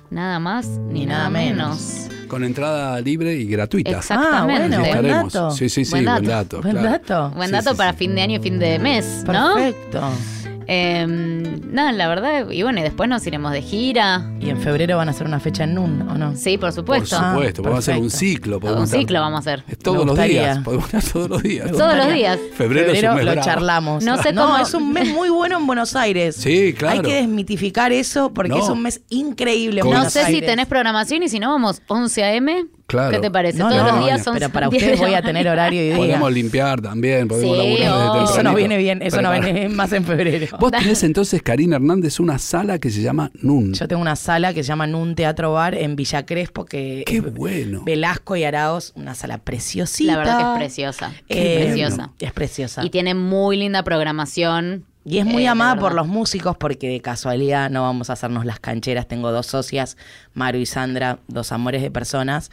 Nada más ni, Ni nada nada menos. Con entrada libre y gratuita. Exactamente. Ah, bueno, buen dato. Sí, sí, sí, Buen buen dato. Buen claro. dato. Buen Sí, dato sí, para sí. fin de año y fin de mes, ¿no? Perfecto. Eh, nada, la verdad, y bueno, y después nos iremos de gira. Y en febrero van a hacer una fecha en NUN, ¿o no? Sí, por Por supuesto. supuesto, Ah, podemos hacer un ciclo. podemos Un estar- ciclo vamos a hacer. Todos los días. Podemos estar todos los días. Todos los días. Febrero, es un mes lo bravo. charlamos. No sé no, cómo- es un mes muy bueno en Buenos Aires. Sí, claro. Hay que desmitificar eso porque No. es un mes increíble en No Buenos sé si tenés programación y si no vamos 11 a.m. Claro. ¿Qué te parece? No, Todos no, los días no, son Pero para 10 de ustedes voy a tener horario y día. Podemos limpiar también, podemos Sí, laburar desde tempranito. Eso no viene bien, eso no Preparar. viene más en febrero. Vos tenés entonces, Karina Hernández, una sala que se llama NUN. Yo tengo una sala que se llama Nun Teatro Bar en Villa Crespo, que Qué es bueno. Velasco y Araos, una sala preciosita. La verdad que es preciosa. Eh, preciosa. Es preciosa. Y tiene muy linda programación. Y es muy eh, amada por los músicos porque de casualidad no vamos a hacernos las cancheras. Tengo dos socias, Maru y Sandra, dos amores de personas.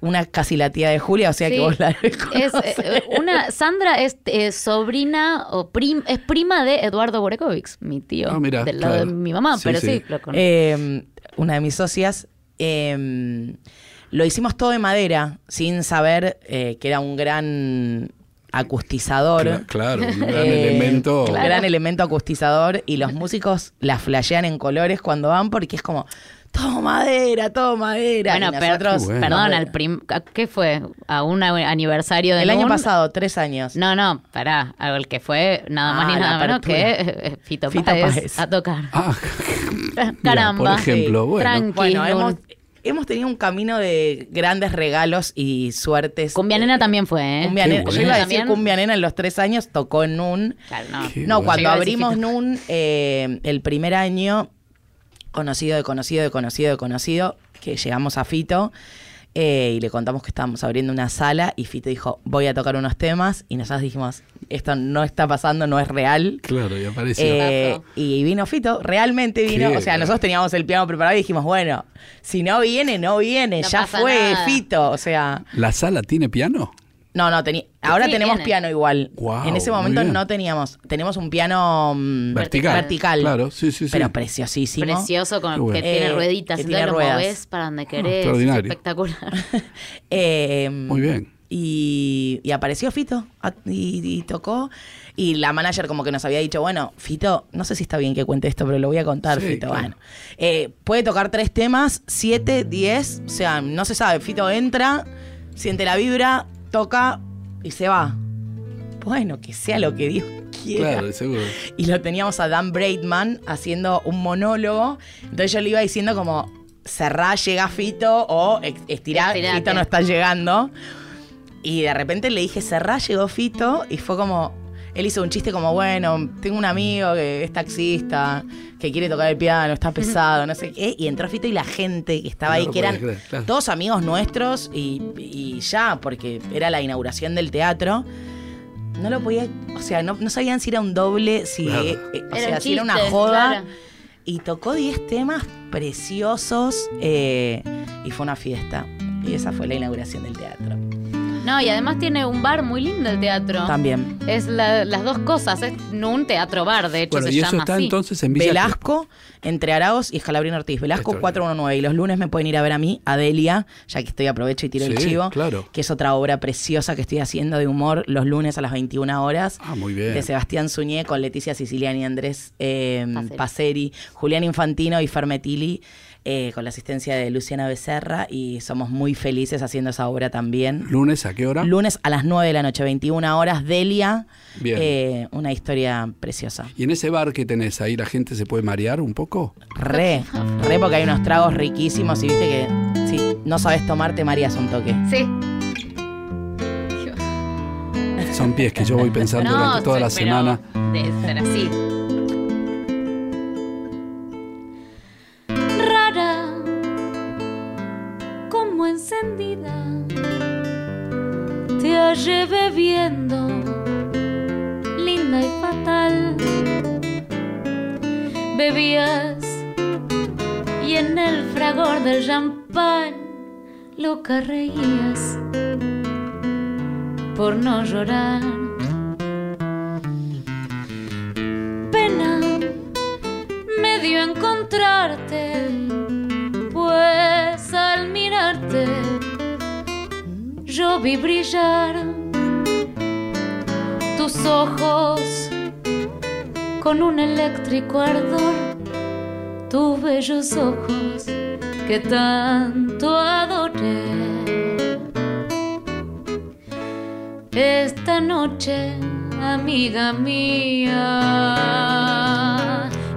Una casi la tía de Julia, o sea que Sí. vos la Es, eh, una, Sandra es eh, sobrina o prim- es prima de Eduardo Borekovic, mi tío, Ah, mira, del lado claro. de mi mamá, Sí, pero sí, sí. lo conozco. Eh, una de mis socias. eh, lo hicimos todo de madera, sin saber eh, que era un gran acustizador. Cla- Claro, un gran Eh, elemento. Un gran elemento acustizador. Y los músicos la flashean en colores cuando van porque es como. Todo madera, todo madera. bueno, nosotros, bueno. perdón, al prim- ¿a ¿qué fue? ¿A un aniversario de El año pasado, tres años. No, no, pará, al que fue nada más Ah, ni la nada menos que Fito, Fito Páez, Páez. a tocar. Ah, Caramba. Mira, por ejemplo, bueno. Tranqui, Bueno, hemos, hemos tenido un camino de grandes regalos y suertes. Cumbia Nena también fue, ¿eh? Cumbia Nena. bueno. Yo iba a decir También. Cumbia Nena en los tres años, tocó en NUN. Claro, no. Qué No, bueno. cuando abrimos. NUN, eh, el primer año, conocido de conocido de conocido de conocido, que llegamos a Fito eh, y le contamos que estábamos abriendo una sala y Fito dijo, voy a tocar unos temas y nosotros dijimos, esto no está pasando, no es real. Claro, y apareció. Eh, y vino Fito, realmente vino. Qué o sea, nosotros teníamos el piano preparado y dijimos, bueno, si no viene, no viene, No ya fue nada. Fito. O sea, ¿La sala tiene piano? no, no, teni- ahora Sí, tenemos viene. piano igual. En ese momento no teníamos. Tenemos un piano mm, Vertical. vertical. Claro, sí, sí, sí. Pero preciosísimo. Precioso, con, bueno. que tiene Eh, rueditas, que tiene lo para donde querés. es extraordinario. espectacular. Eh, Muy bien. Y, y apareció Fito a- y, y tocó. Y la manager como que nos había dicho, bueno, Fito, no sé si está bien que cuente esto, pero lo voy a contar, Sí, Fito. claro. Bueno, Eh, puede tocar tres temas, siete, diez, o sea, no se sabe. Fito entra, siente la vibra, toca y se va. Bueno, que sea lo que Dios quiera. Claro, seguro. Y lo teníamos a Dan Braidman haciendo un monólogo. Entonces yo le iba diciendo como, cerrá, llega Fito, o estirá, Estirate. Fito no está llegando. Y de repente le dije, cerrá, llegó Fito, y fue como, él hizo un chiste como, bueno, tengo un amigo que es taxista, que quiere tocar el piano, está pesado, no sé qué. Y entró Fito y la gente que estaba No ahí, que eran podés creer, claro. todos amigos nuestros y, y ya, porque era la inauguración del teatro. No lo podía, o sea, no, no sabían si era un doble, si, Claro. eh, eh, o Era sea, un si era una joda. claro. Y tocó 10 temas preciosos eh, y fue una fiesta. Y esa fue la inauguración del teatro. No, y además tiene un bar muy lindo el teatro. También. Es la- las dos cosas, es no un teatro bar, de hecho Bueno, se y eso llama está así. entonces en Villa Velasco, entre Araos y Escalabrino Ortiz. Velasco Esto- 419. Y los lunes me pueden ir a ver a mí, Adelia, ya que estoy aprovecho y tiro el Sí, chivo. claro. Que es otra obra preciosa que estoy haciendo de humor los lunes a las 21 horas. Ah, muy bien. De Sebastián Suñé con Leticia Siciliani Andrés eh, Paceri. Paceri, Julián Infantino y Fermetili. Eh, con la asistencia de Luciana Becerra y somos muy felices haciendo esa obra también. ¿Lunes a qué hora? Lunes a las 9 de la noche, 21 horas, Delia. Bien. eh, una historia preciosa. ¿Y en ese bar que tenés ahí la gente se puede marear un poco? Re, re porque hay unos tragos riquísimos y viste que si no sabes tomar te marías un toque. Sí. Son pies que yo voy pensando durante toda sí, la semana. Debe ser así. Te hallé bebiendo, linda y fatal. Bebías y en el fragor del champán loca reías por no llorar. Pena me dio encontrarte, pues al mirarte yo vi brillar tus ojos con un eléctrico ardor, tus bellos ojos que tanto adoré. Esta noche, amiga mía,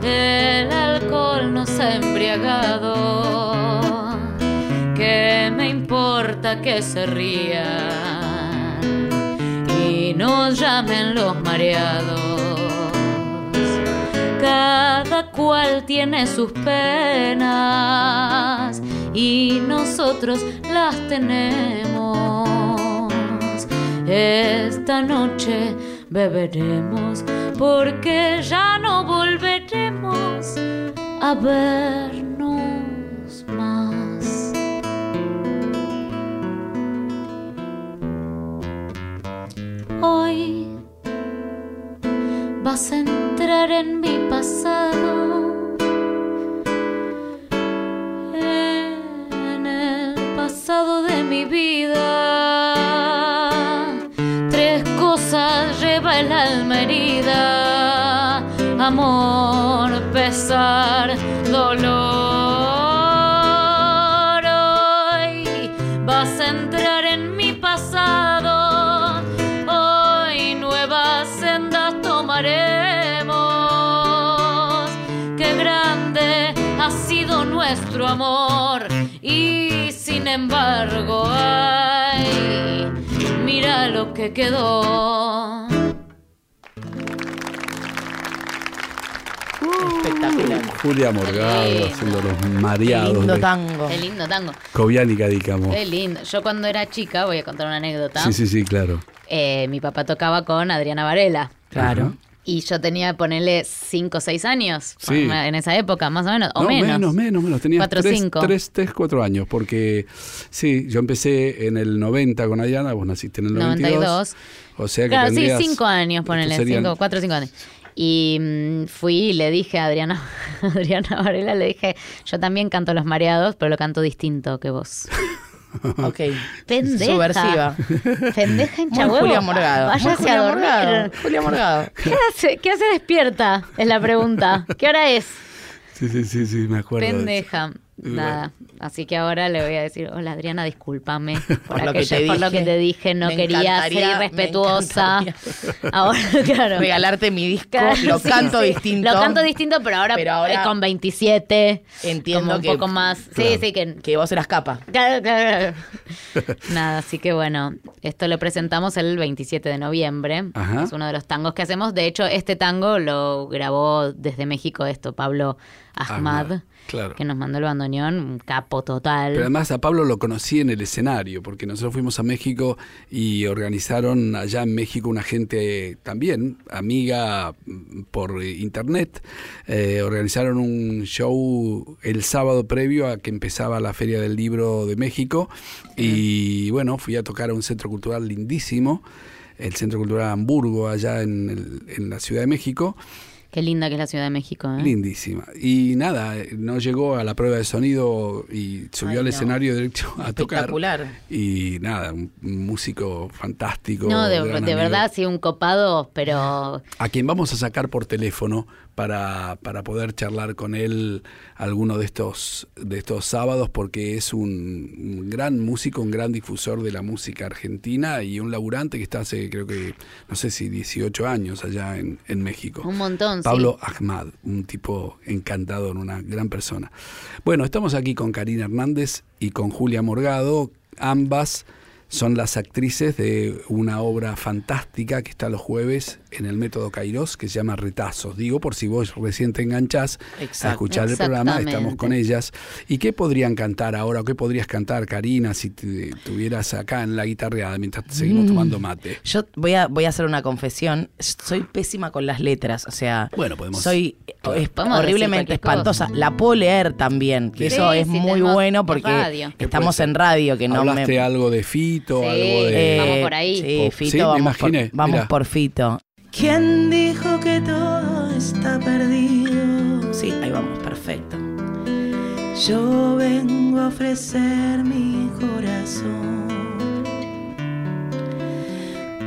el alcohol nos ha embriagado. ¿Qué me importa que se rían y nos llamen los mareados? Cada cual tiene sus penas y nosotros las tenemos. Esta noche beberemos porque ya no volveremos a vernos Hoy vas a entrar en mi pasado, en el pasado de mi vida. Tres cosas lleva el alma herida, amor, pesar, amor y sin embargo, ay, mira lo que quedó. Espectacular. Julia Morgado Qué lindo. haciendo los Qué mareados lindo de tango. Qué lindo tango. Coviánica, digamos. Qué lindo. Yo cuando era chica, voy a contar una anécdota. Sí, sí, sí, claro. Eh, mi papá tocaba con Adriana Varela. Claro. Y yo tenía, ponerle 5 o 6 años Sí. en esa época, más o menos, o no, menos. menos, menos, menos. Tres, tres, cuatro años, porque sí, yo empecé en el 90 con Adriana, vos naciste en el 92. 92. O sea que Claro, sí, tendrías- 5 años, ponele, estos serían- 4 o 5 años. Y mm, fui y le dije a Adriana, Adriana Varela, le dije, yo también canto Los Mareados, pero lo canto distinto que vos. Ok. Pendeja. Subversiva. Pendeja hincha Muy. Julia Morgado. Váyase Julia a dormir. Morgado. Julia Morgado. ¿Qué hace? ¿Qué hace despierta? Es la pregunta. ¿Qué hora es? Sí, sí, sí, sí, me acuerdo. de eso. Nada. Así que ahora le voy a decir, hola Adriana, discúlpame por, lo que aquello- te por lo que dije. te dije, no Me quería ser irrespetuosa. Ahora, claro. Regalarte mi disco, Claro, lo sí, canto sí. distinto. Lo canto distinto, pero ahora, Pero ahora eh, con 27. Entiendo como un que- poco más. Claro. Sí, sí, que. Que vos eras capa. Claro, claro, claro. Nada, así que bueno, esto lo presentamos el 27 de noviembre. Ajá. Es uno de los tangos que hacemos. De hecho, este tango lo grabó desde México esto, Pablo Ahmad, Ahmad, claro. que nos mandó el bandoneón, un capo total. Pero además a Pablo lo conocí en el escenario, porque nosotros fuimos a México y organizaron allá en México una gente también, amiga mm, por internet, eh, organizaron un show el sábado previo a que empezaba la Feria del Libro de México y bueno, fui a tocar a un centro cultural lindísimo, el Centro Cultural Hamburgo, allá en, el- en la Ciudad de México. Qué linda que es la Ciudad de México. ¿eh? Lindísima. Y nada, no llegó a la prueba de sonido y subió Ay, al no. escenario derecho a tocar. Espectacular. Y nada, un músico fantástico. No, de, de verdad, sí, un copado, pero A quien vamos a sacar por teléfono para, para poder charlar con él alguno de estos, de estos sábados, porque es un, gran músico, un gran difusor de la música argentina y un laburante que está hace, creo que, no sé si 18 años allá en, en México. un montón. Pablo sí. Ahmad, un tipo encantador, una gran persona. Bueno, estamos aquí con Karina Hernández y con Julia Morgado. Ambas son las actrices de una obra fantástica que está los jueves en el Método Kairos, que se llama Retazos. Digo, por si vos recién te enganchás a escuchar el programa, estamos con ellas. ¿Y qué podrían cantar ahora? ¿O qué podrías cantar, Karina, si te- tuvieras acá en la guitarreada mientras seguimos tomando mate? Yo voy a, voy a hacer una confesión. Soy pésima con las letras. O sea, Bueno, podemos- soy claro. es Podemos decir horriblemente cosa. espantosa. La puedo leer también, que Sí, eso es muy bueno porque radio. ¿Qué estamos en radio, que no ¿Hablaste me... algo de Fito, Sí. algo de... Vamos por ahí. Sí, Oh, Fito, sí, me vamos, por Fito. ¿Quién dijo que todo está perdido? Sí, ahí vamos, perfecto. Yo vengo a ofrecer mi corazón.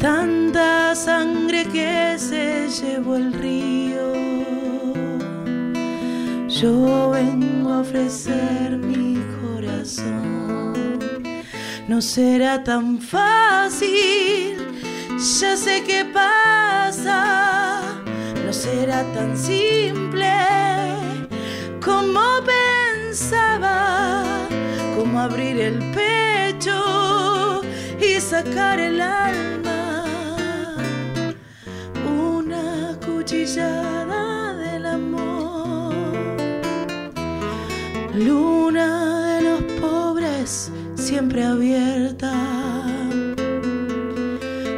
Tanta sangre que se llevó el río. Yo vengo a ofrecer mi corazón. No será tan fácil, ya sé qué pasa. No será tan simple como pensaba, como abrir el pecho y sacar el alma. Una cuchillada del amor. Luna de los pobres siempre abierta.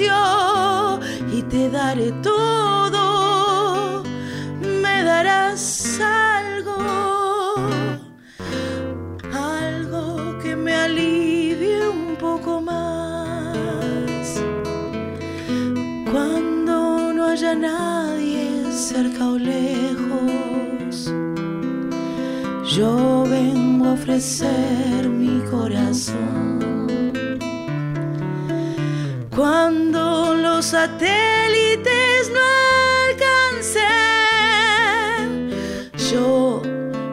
y te daré todo, me darás algo, algo que me alivie un poco más. Cuando no haya nadie cerca o lejos, yo vengo a ofrecer mi corazón. Cuando los satélites no alcancen, yo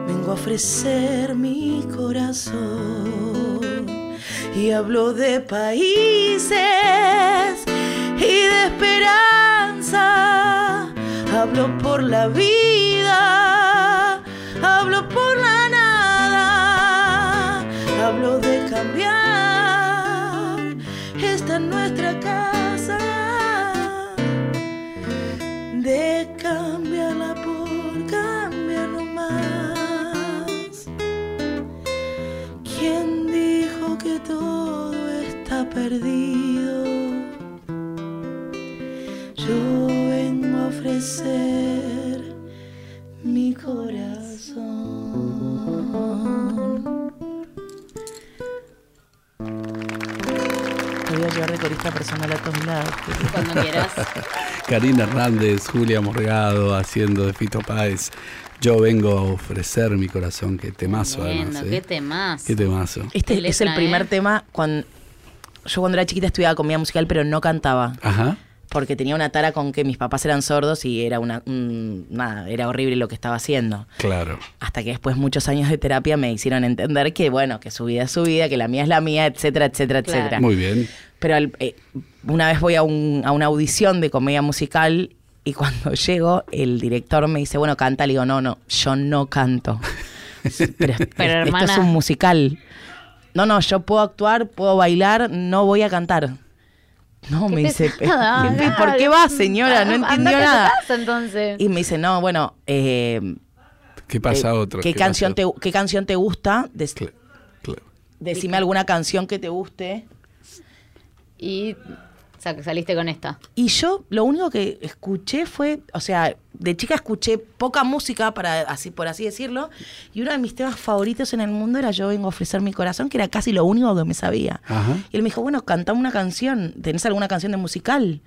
vengo a ofrecer mi corazón. Y hablo de países y de esperanza. Hablo por la vida, hablo por la perdido. Yo vengo a ofrecer mi corazón. Voy a llevar de corista personal a todos lados. Cuando quieras. Karina Hernández, Julia Morgado, haciendo de Fito Páez. Yo vengo a ofrecer mi corazón, que temazo además. ¿eh? Qué temazo. Qué temazo. Este, es el primer tema cuando yo cuando era chiquita estudiaba comedia musical, pero no cantaba. Ajá. Porque tenía una tara con que mis papás eran sordos y era una un- nada, era horrible lo que estaba haciendo. Claro. Hasta que después muchos años de terapia me hicieron entender que bueno, que su vida es su vida, que la mía es la mía, etcétera, etcétera, Claro. etcétera. Muy bien. Pero al- eh, una vez voy a, un- a una audición de comedia musical y cuando llego, el director me dice, bueno, canta. Le digo, no, no, yo no canto. Pero, es- Pero, esto hermana. es un musical. No, no, yo puedo actuar, puedo bailar, no voy a cantar. No, me dice, pesada, "¿Y ¿por qué va, señora? No entendió nada. casa, entonces. Y me dice, no, bueno, eh, ¿Qué pasa eh, otro? ¿qué, ¿Qué canción pasa? te, ¿Qué canción te gusta? Claro. decime alguna canción que te guste. Y sa- saliste con esta. Y yo lo único que escuché fue, o sea, de chica escuché poca música, para así por así decirlo, y uno de mis temas favoritos en el mundo era Yo vengo a ofrecer mi corazón, que era casi lo único que me sabía. Ajá. Y él me dijo, bueno, cantame una canción, ¿tenés alguna canción de musical?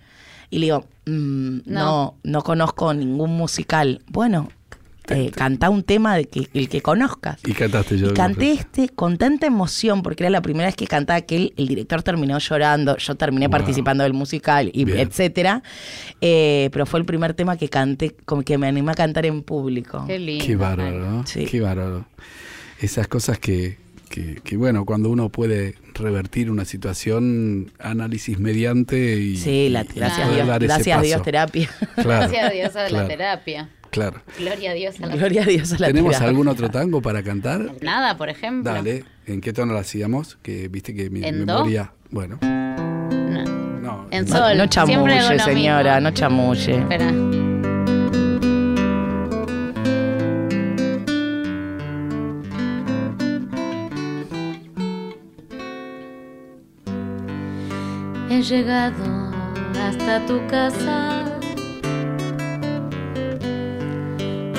Y le digo, "Mm, no. No. no, conozco ningún musical. Bueno, eh, cantá un tema de que, el que conozcas. Y cantaste yo. Y canté este con tanta emoción, porque era la primera vez que cantaba que él, el director terminó llorando, yo terminé Wow. participando del musical, y Bien. etcétera. Eh, pero fue el primer tema que canté, como que me animé a cantar en público. Qué lindo. Qué bárbaro, ¿no? Sí. Qué bárbaro. Esas cosas que, que, que, bueno, cuando uno puede revertir una situación, análisis mediante y. Sí, la- y gracias a poder Dios, dar ese gracias a Dios terapia. Claro, Gracias a Dios a la terapia. Claro. Gloria a Dios a la Gloria a Dios a la ¿Tenemos algún otro tango para cantar? Nada, por ejemplo. Dale. ¿En qué tono la hacíamos? Que viste que mi ¿En do? memoria. Bueno, No. no. En No, sol. no chamulle, señora, mismo. no chamulle. Espera. He llegado hasta tu casa.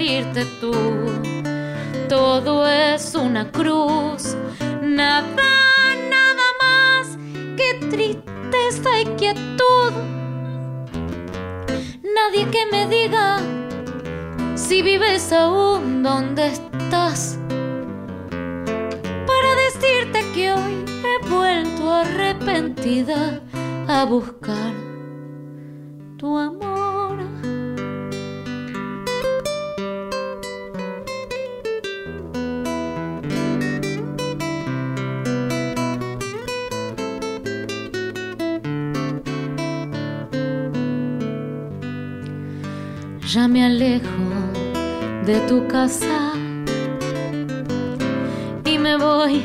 irte tú. Todo es una cruz, nada, nada más que tristeza y quietud. Nadie que me diga si vives aún donde estás. Para decirte que hoy he vuelto arrepentida a buscar de tu casa y me voy,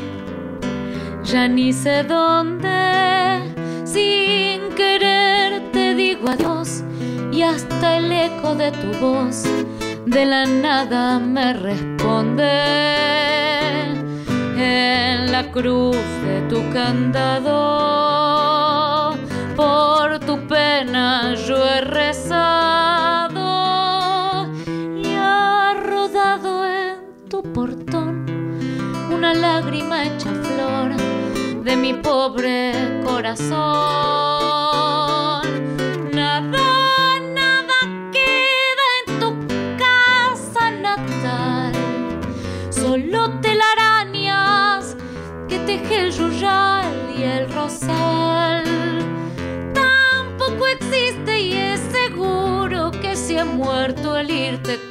ya ni sé dónde. Sin querer te digo adiós y hasta el eco de tu voz de la nada me responde. En la cruz de tu candado, por tu pena yo he rezado una lágrima hecha flor de mi pobre corazón. Nada, nada queda en tu casa natal, solo telarañas que teje el yuyal y el rosal. Tampoco existe y es seguro que si ha muerto el irte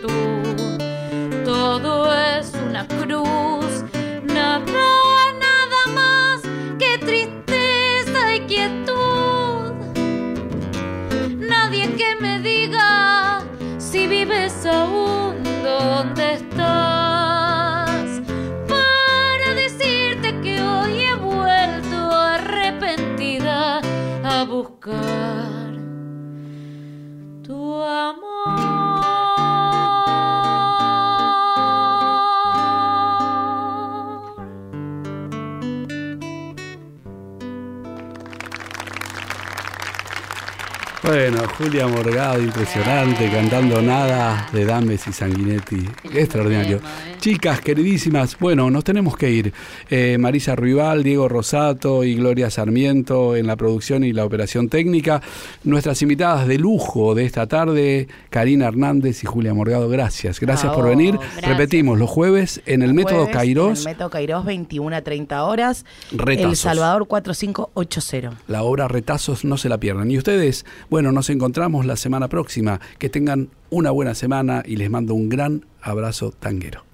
Julia Morgado, impresionante, cantando nada de Dames y Sanguinetti. Extraordinario. Chicas, queridísimas, bueno, nos tenemos que ir. Eh, Marisa Ruibal, Diego Rosato y Gloria Sarmiento en la producción y la operación técnica. Nuestras invitadas de lujo de esta tarde, Karina Hernández y Julia Morgado, gracias. Gracias por venir. Gracias. Repetimos, los jueves en el método Kairos. En el método Kairos, 21 a 30 horas. Retazos. El Salvador 4580. La obra Retazos no se la pierdan. Y ustedes, bueno, nos encontramos la semana próxima. Que tengan una buena semana y les mando un gran abrazo tanguero.